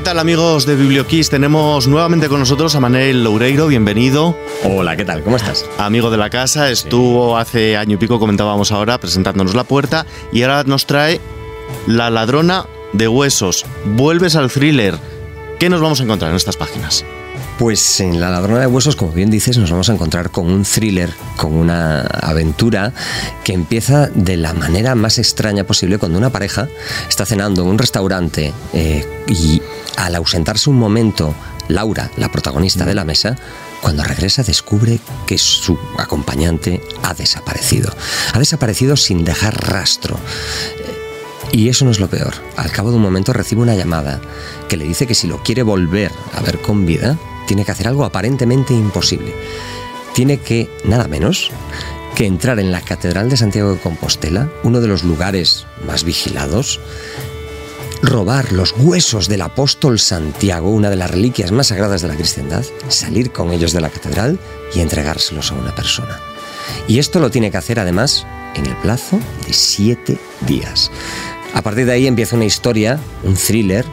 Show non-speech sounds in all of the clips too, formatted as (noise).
¿Qué tal amigos de Biblioquiz? Tenemos nuevamente con nosotros a Manel Loureiro, bienvenido. Hola, ¿qué tal? ¿Cómo estás? Amigo de la casa, estuvo hace año y pico, comentábamos ahora, presentándonos la puerta y ahora nos trae La ladrona de huesos. Vuelves al thriller. ¿Qué nos vamos a encontrar en estas páginas? Pues en La ladrona de huesos, como bien dices, nos vamos a encontrar con un thriller, con una aventura que empieza de la manera más extraña posible cuando una pareja está cenando en un restaurante eh, y al ausentarse un momento, Laura, la protagonista de la mesa, cuando regresa descubre que su acompañante ha desaparecido. Ha desaparecido sin dejar rastro. Y eso no es lo peor. Al cabo de un momento recibe una llamada que le dice que si lo quiere volver a ver con vida, tiene que hacer algo aparentemente imposible. Tiene que, nada menos, que entrar en la Catedral de Santiago de Compostela, uno de los lugares más vigilados, robar los huesos del apóstol Santiago, una de las reliquias más sagradas de la cristiandad, salir con ellos de la catedral y entregárselos a una persona. Y esto lo tiene que hacer además en el plazo de siete días. A partir de ahí empieza una historia, un thriller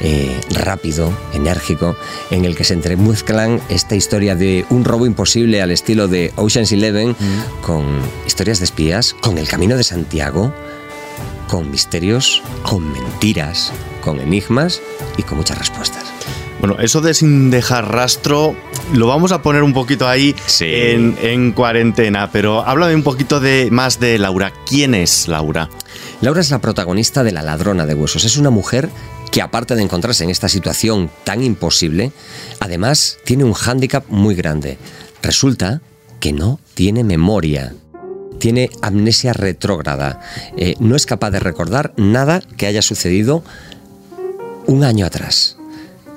eh, rápido, enérgico, en el que se entremezclan esta historia de un robo imposible al estilo de Ocean's Eleven, Mm. con historias de espías, con el camino de Santiago, con misterios, con mentiras, con enigmas y con muchas respuestas. Bueno, eso de sin dejar rastro lo vamos a poner un poquito ahí Sí. en, en cuarentena, pero háblame un poquito de, más de Laura. ¿Quién es Laura? Laura es la protagonista de La ladrona de huesos. Es una mujer que aparte de encontrarse en esta situación tan imposible, además tiene un hándicap muy grande. Resulta que no tiene memoria. Tiene amnesia retrógrada. Eh, no es capaz de recordar nada que haya sucedido un año atrás.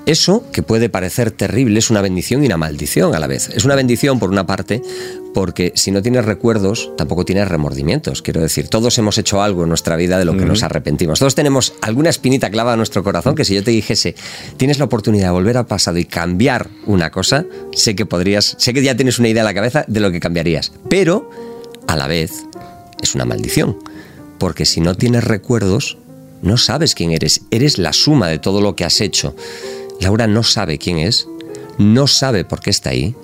Eso, que puede parecer terrible, es una bendición y una maldición a la vez. Es una bendición por una parte, porque si no tienes recuerdos, tampoco tienes remordimientos. Quiero decir, todos hemos hecho algo en nuestra vida de lo que nos arrepentimos. Todos tenemos alguna espinita clavada en nuestro corazón que si yo te dijese, tienes la oportunidad de volver al pasado y cambiar una cosa, sé que podrías, sé que ya tienes una idea en la cabeza de lo que cambiarías. Pero, a la vez, es una maldición. Porque si no tienes recuerdos, no sabes quién eres. Eres la suma de todo lo que has hecho. Laura no sabe quién es, no sabe por qué está ahí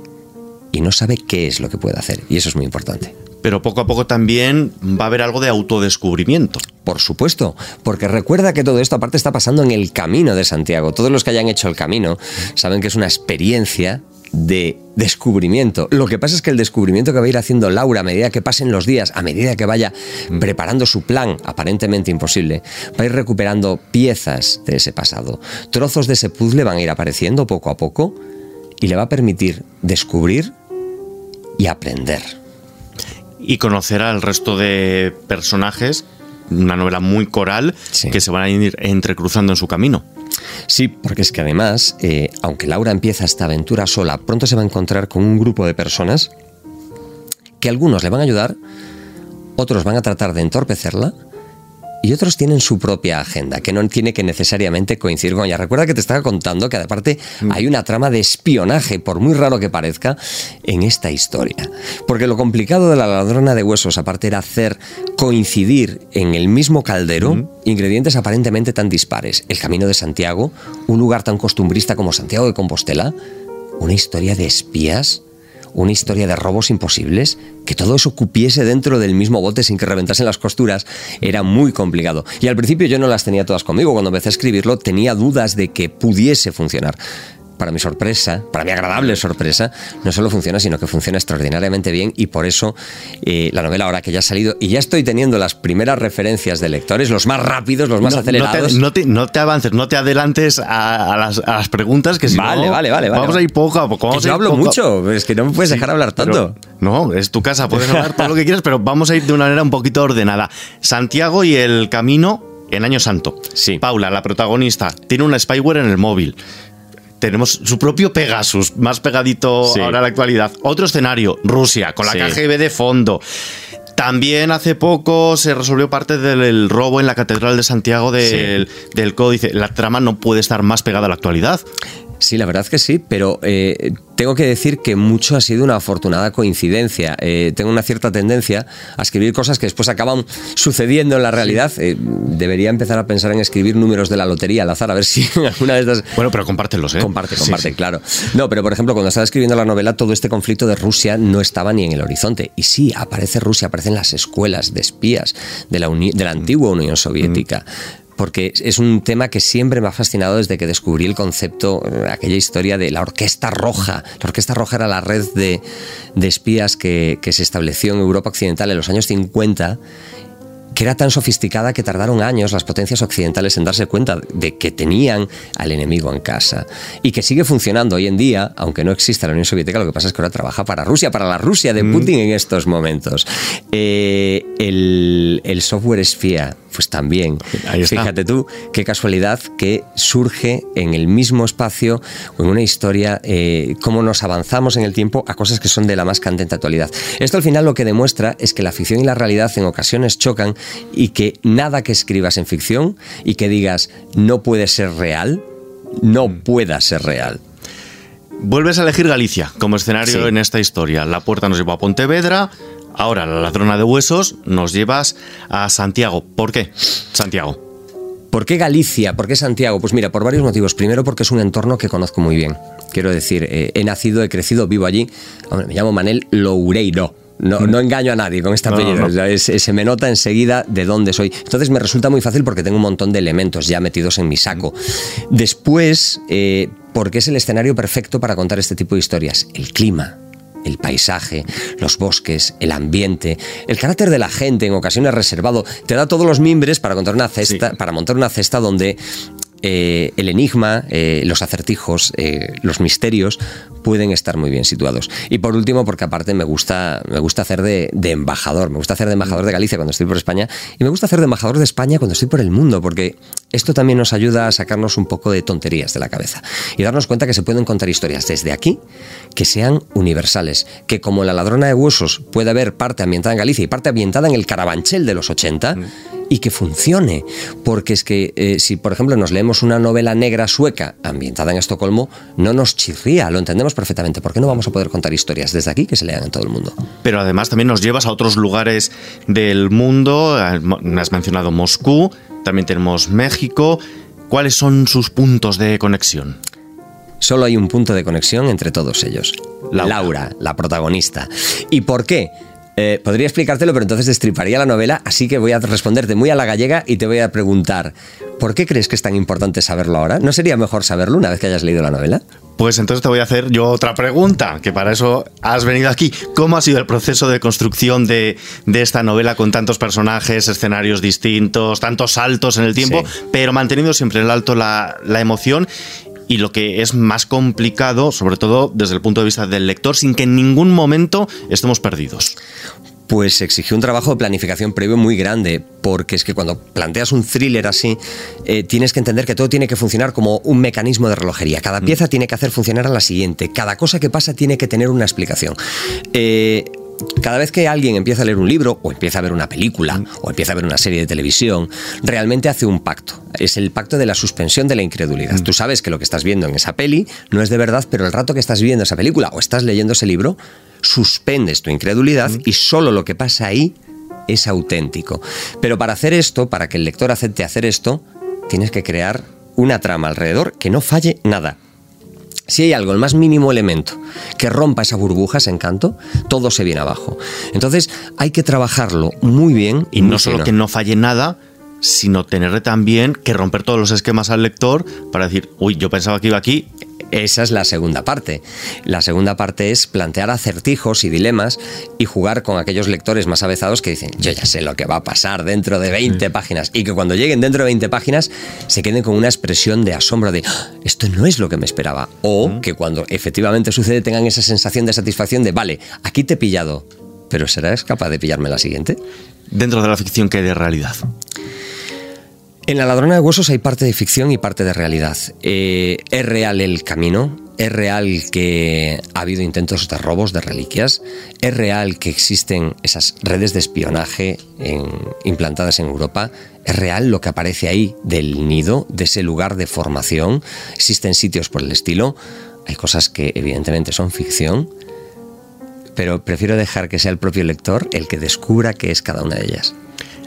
y no sabe qué es lo que puede hacer. Y eso es muy importante. Pero poco a poco también va a haber algo de autodescubrimiento. Por supuesto, porque recuerda que todo esto aparte está pasando en el camino de Santiago. Todos los que hayan hecho el camino saben que es una experiencia de descubrimiento. Lo que pasa es que el descubrimiento que va a ir haciendo Laura a medida que pasen los días, a medida que vaya preparando su plan aparentemente imposible, va a ir recuperando piezas de ese pasado. Trozos de ese puzzle van a ir apareciendo poco a poco y le va a permitir descubrir y aprender. Y conocer al resto de personajes, una novela muy coral, Sí. que se van a ir entrecruzando en su camino. Sí, porque es que además, eh, aunque Laura empieza esta aventura sola, pronto se va a encontrar con un grupo de personas que algunos le van a ayudar, otros van a tratar de entorpecerla y otros tienen su propia agenda, que no tiene que necesariamente coincidir con ella. Recuerda que te estaba contando que aparte hay una trama de espionaje, por muy raro que parezca, en esta historia. Porque lo complicado de la ladrona de huesos, aparte, era hacer coincidir en el mismo caldero ingredientes aparentemente tan dispares. El Camino de Santiago, un lugar tan costumbrista como Santiago de Compostela, una historia de espías una historia de robos imposibles, que todo eso cupiese dentro del mismo bote sin que reventasen las costuras, era muy complicado. Y al principio yo no las tenía todas conmigo. Cuando empecé a escribirlo tenía dudas de que pudiese funcionar. Para mi sorpresa, para mi agradable sorpresa, no solo funciona, sino que funciona extraordinariamente bien y por eso eh, la novela ahora que ya ha salido y ya estoy teniendo las primeras referencias de lectores, los más rápidos, los más no, acelerados. No te, no, te, no te avances, no te adelantes a, a, las, a las, preguntas que si vale, no, vale, vale, vamos vale. a ir poco a poco. Vamos yo a ir hablo poco. mucho, es que no me puedes dejar hablar tanto. Pero, no, es tu casa, puedes hablar todo lo que quieras, pero vamos a ir de una manera un poquito ordenada. Santiago y el camino en Año Santo. Sí. Paula, la protagonista, tiene una spyware en el móvil. Tenemos su propio Pegasus, más pegadito Sí. ahora a la actualidad. Otro escenario, Rusia, con la Sí. KGB de fondo. También hace poco se resolvió parte del robo en la Catedral de Santiago del, del Códice. La trama no puede estar más pegada a la actualidad. Sí, la verdad que sí, pero eh, tengo que decir que mucho ha sido una afortunada coincidencia. Eh, tengo una cierta tendencia a escribir cosas que después acaban sucediendo en la realidad. Eh, debería empezar a pensar en escribir números de la lotería al azar, a ver si alguna de estas... Bueno, pero compártelos, ¿eh? Comparte, comparte, claro. No, pero por ejemplo, cuando estaba escribiendo la novela, todo este conflicto de Rusia no estaba ni en el horizonte. Y sí, aparece Rusia, aparecen las escuelas de espías de la, de la antigua Unión Soviética. Mm porque es un tema que siempre me ha fascinado desde que descubrí el concepto, eh, aquella historia de la Orquesta Roja. La Orquesta Roja era la red de, espías que, que se estableció en Europa Occidental en los años 50 que era tan sofisticada que tardaron años las potencias occidentales en darse cuenta de que tenían al enemigo en casa. Y que sigue funcionando hoy en día, aunque no exista la Unión Soviética, lo que pasa es que ahora trabaja para Rusia, para la Rusia de mm. Putin en estos momentos. Eh, el, el software espía pues también. Fíjate tú, qué casualidad que surge en el mismo espacio o en una historia, eh, cómo nos avanzamos en el tiempo a cosas que son de la más candente actualidad. Esto al final lo que demuestra es que la ficción y la realidad en ocasiones chocan y que nada que escribas en ficción y que digas no puede ser real, no mm. pueda ser real. Vuelves a elegir Galicia como escenario en esta historia. La puerta nos lleva a Pontevedra, Ahora, la ladrona de huesos, nos llevas a Santiago. ¿Por qué, Santiago? ¿Por qué Galicia? ¿Por qué Santiago? Pues mira, por varios motivos. Primero, porque es un entorno que conozco muy bien. Quiero decir, eh, he nacido, he crecido, vivo allí. me llamo Manel Loureiro. No, no, engaño a nadie con esta apellido. se me nota enseguida de dónde soy. Entonces me resulta muy fácil porque tengo un montón de elementos ya metidos en mi saco. Después, eh, porque es el escenario perfecto para contar este tipo de historias. El clima el paisaje, los bosques, el ambiente, el carácter de la gente en ocasiones reservado, te da todos los mimbres para contar una cesta, para montar una cesta donde eh, el enigma, eh, los acertijos, eh, los misterios pueden estar muy bien situados. Y por último, porque aparte me gusta, me gusta hacer de, embajador, me gusta hacer de embajador de Galicia cuando estoy por España y me gusta hacer de embajador de España cuando estoy por el mundo, porque esto también nos ayuda a sacarnos un poco de tonterías de la cabeza y darnos cuenta que se pueden contar historias desde aquí que sean universales, que como la ladrona de huesos puede haber parte ambientada en Galicia y parte ambientada en el Carabanchel de los 80, y que funcione. Porque es que eh, si, por ejemplo, nos leemos una novela negra sueca ambientada en Estocolmo, no nos chirría, lo entendemos perfectamente. ¿Por qué no vamos a poder contar historias desde aquí que se lean en todo el mundo? Pero además también nos llevas a otros lugares del mundo. Eh, has mencionado Moscú, también tenemos México. ¿Cuáles son sus puntos de conexión? Solo hay un punto de conexión entre todos ellos. Laura, la protagonista. ¿Y por qué? Eh, podría explicártelo, pero entonces destriparía la novela, así que voy a responderte muy a la gallega y te voy a preguntar, ¿por qué crees que es tan importante saberlo ahora? ¿No sería mejor saberlo una vez que hayas leído la novela? Pues entonces te voy a hacer yo otra pregunta, que para eso has venido aquí. ¿Cómo ha sido el proceso de construcción de, esta novela con tantos personajes, escenarios distintos, tantos saltos en el tiempo, pero manteniendo siempre en el alto la, la emoción y lo que es más complicado, sobre todo desde el punto de vista del lector, sin que en ningún momento estemos perdidos pues exigió un trabajo de planificación previo muy grande, porque es que cuando planteas un thriller así, eh, tienes que entender que todo tiene que funcionar como un mecanismo de relojería. Cada mm. pieza tiene que hacer funcionar a la siguiente, cada cosa que pasa tiene que tener una explicación. Eh, cada vez que alguien empieza a leer un libro o empieza a ver una película o empieza a ver una serie de televisión, realmente hace un pacto. Es el pacto de la suspensión de la incredulidad. Mm. Tú sabes que lo que estás viendo en esa peli no es de verdad, pero el rato que estás viendo esa película o estás leyendo ese libro, suspendes tu incredulidad mm. y solo lo que pasa ahí es auténtico. Pero para hacer esto, para que el lector acepte hacer esto, tienes que crear una trama alrededor que no falle nada. Si hay algo, el más mínimo elemento, que rompa esa burbuja, ese encanto, todo se viene abajo. Entonces hay que trabajarlo muy bien. Y no solo que no falle nada, sino tener también que romper todos los esquemas al lector para decir, uy, yo pensaba que iba aquí, esa es la segunda parte. La segunda parte es plantear acertijos y dilemas y jugar con aquellos lectores más avezados que dicen, yo ya sé lo que va a pasar dentro de 20 páginas. Y que cuando lleguen dentro de 20 páginas se queden con una expresión de asombro de, ah, esto no es lo que me esperaba. O que cuando efectivamente sucede tengan esa sensación de satisfacción de, vale, aquí te he pillado, pero ¿serás capaz de pillarme la siguiente? Dentro de la ficción que hay de realidad. En La ladrona de huesos hay parte de ficción y parte de realidad. Eh, es real el camino, es real que ha habido intentos de robos de reliquias, es real que existen esas redes de espionaje implantadas en Europa, es real lo que aparece ahí del nido, de ese lugar de formación, existen sitios por el estilo, hay cosas que evidentemente son ficción, pero prefiero dejar que sea el propio lector el que descubra qué es cada una de ellas.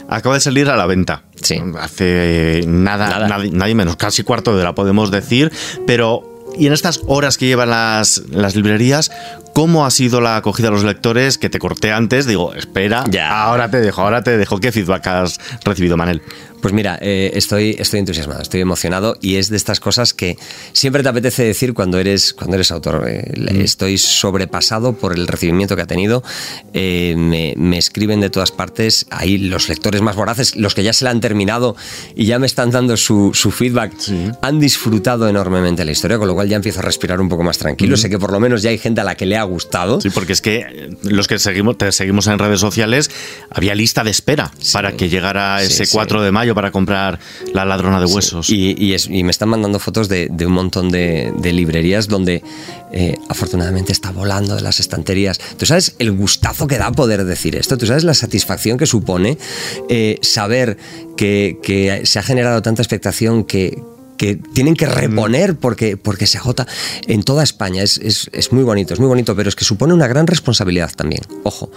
Acaba de salir a la venta. Sí. Hace nada, Nadie, menos, casi cuarto de la podemos decir, pero y en estas horas que llevan las, las librerías, ¿cómo ha sido la acogida de los lectores? Que te corté antes, digo, espera, ya. ahora te dejo, ahora te dejo. ¿Qué feedback has recibido, Manel? Pues mira, eh, estoy, estoy entusiasmado, estoy emocionado y es de estas cosas que siempre te apetece decir cuando eres, cuando eres autor. Eh, mm. Estoy sobrepasado por el recibimiento que ha tenido. Eh, me, escriben de todas partes. Ahí los lectores más voraces, los que ya se la han terminado y ya me están dando su, feedback, han disfrutado enormemente la historia, con lo cual ya empiezo a respirar un poco más tranquilo. Mm. Sé que por lo menos ya hay gente a la que le ha gustado. Sí, porque es que los que seguimos, te seguimos en redes sociales, había lista de espera para que llegara ese 4 de mayo para comprar la ladrona de huesos. Y, me están mandando fotos de, un montón de, librerías donde eh, afortunadamente está volando de las estanterías. ¿Tú sabes el gustazo que da poder decir esto? ¿Tú sabes la satisfacción que supone eh, saber que, que se ha generado tanta expectación que, que tienen que reponer porque, porque se agota en toda España. Es, muy bonito, es muy bonito, pero es que supone una gran responsabilidad también, ojo,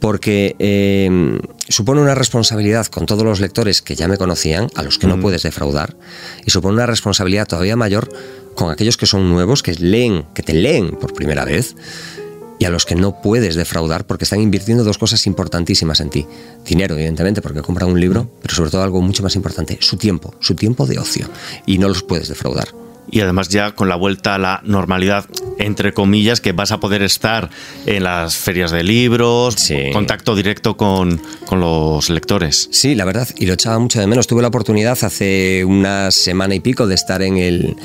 porque eh, supone una responsabilidad con todos los lectores que ya me conocían, a los que no puedes defraudar, y supone una responsabilidad todavía mayor con aquellos que son nuevos, que leen, que te leen por primera vez y a los que no puedes defraudar porque están invirtiendo dos cosas importantísimas en ti. Dinero, evidentemente, porque compran un libro, pero sobre todo algo mucho más importante, su tiempo, su tiempo de ocio. Y no los puedes defraudar y además ya con la vuelta a la normalidad, entre comillas, que vas a poder estar en las ferias de libros, contacto directo con, con, los lectores. Sí, la verdad, y lo echaba mucho de menos. Tuve la oportunidad hace una semana y pico de estar en el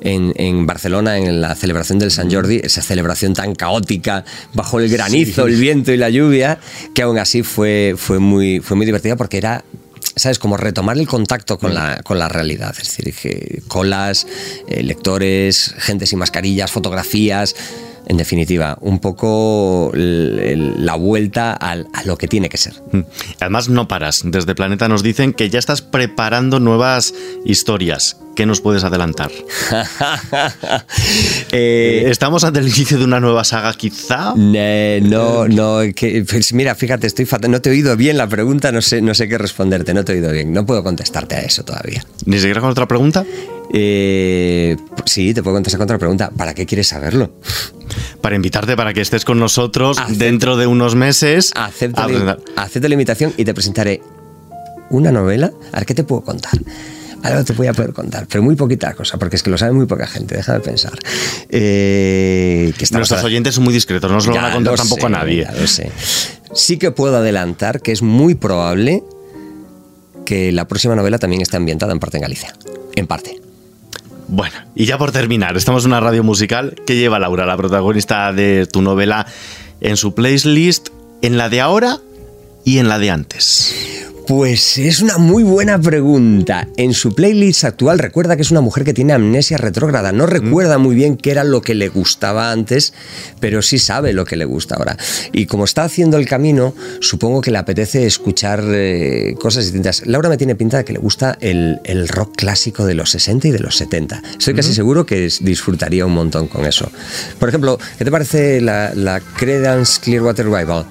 en, Barcelona en la celebración del San Jordi, esa celebración tan caótica, bajo el granizo, el viento y la lluvia, que aún así fue, fue, muy, fue muy divertida porque era ¿sabes? Como retomar el contacto con la, con la realidad. Es decir, colas, eh, lectores, gente sin mascarillas, fotografías en definitiva, un poco la vuelta a, lo que tiene que ser. Mm. Además, no paras. Desde Planeta nos dicen que ya estás preparando nuevas historias. ¿Qué nos puedes adelantar? (laughs) Eh, ¿Estamos ante el inicio de una nueva saga, quizá? no, no. Pues mira, fíjate, estoy no te he oído bien la pregunta, no sé, no sé qué responderte, no te he oído bien. No puedo contestarte a eso todavía. ¿Ni siquiera con otra pregunta? Eh, sí, te puedo contestar con otra pregunta. ¿Para qué quieres saberlo? Para invitarte para que estés con nosotros dentro de unos meses. Acepto, la, la invitación y te presentaré una novela. A ver, ¿qué te puedo contar? Ahora te voy a poder contar, pero muy poquita cosa, porque es que lo sabe muy poca gente, deja de pensar. Eh, Nuestros oyentes son muy discretos, no se lo van a contar tampoco a nadie. sé. Sí que puedo adelantar que es muy probable que la próxima novela también esté ambientada en parte en Galicia. En parte. Bueno, y ya por terminar, estamos en una radio musical que lleva Laura, la protagonista de tu novela, en su playlist, en la de ahora y en la de antes. Pues es una muy buena pregunta. En su playlist actual recuerda que es una mujer que tiene amnesia retrógrada. No recuerda muy bien qué era lo que le gustaba antes, pero sí sabe lo que le gusta ahora. Y como está haciendo el camino, supongo que le apetece escuchar eh, cosas distintas. Laura me tiene pinta de que le gusta el, rock clásico de los 60 y de los 70. Estoy casi seguro que disfrutaría un montón con eso. Por ejemplo, ¿qué te parece la, la Credence Clearwater Revival?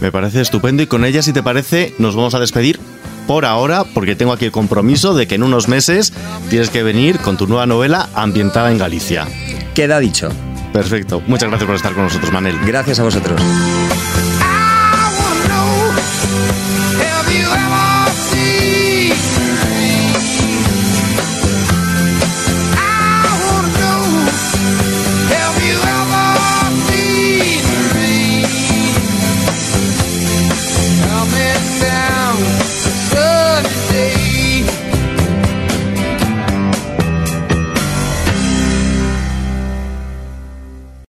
Me parece estupendo y con ella, si te parece, nos vamos a despedir por ahora, porque tengo aquí el compromiso de que en unos meses tienes que venir con tu nueva novela ambientada en Galicia. Queda dicho. Perfecto. Muchas gracias por estar con nosotros, Manel. Gracias a vosotros.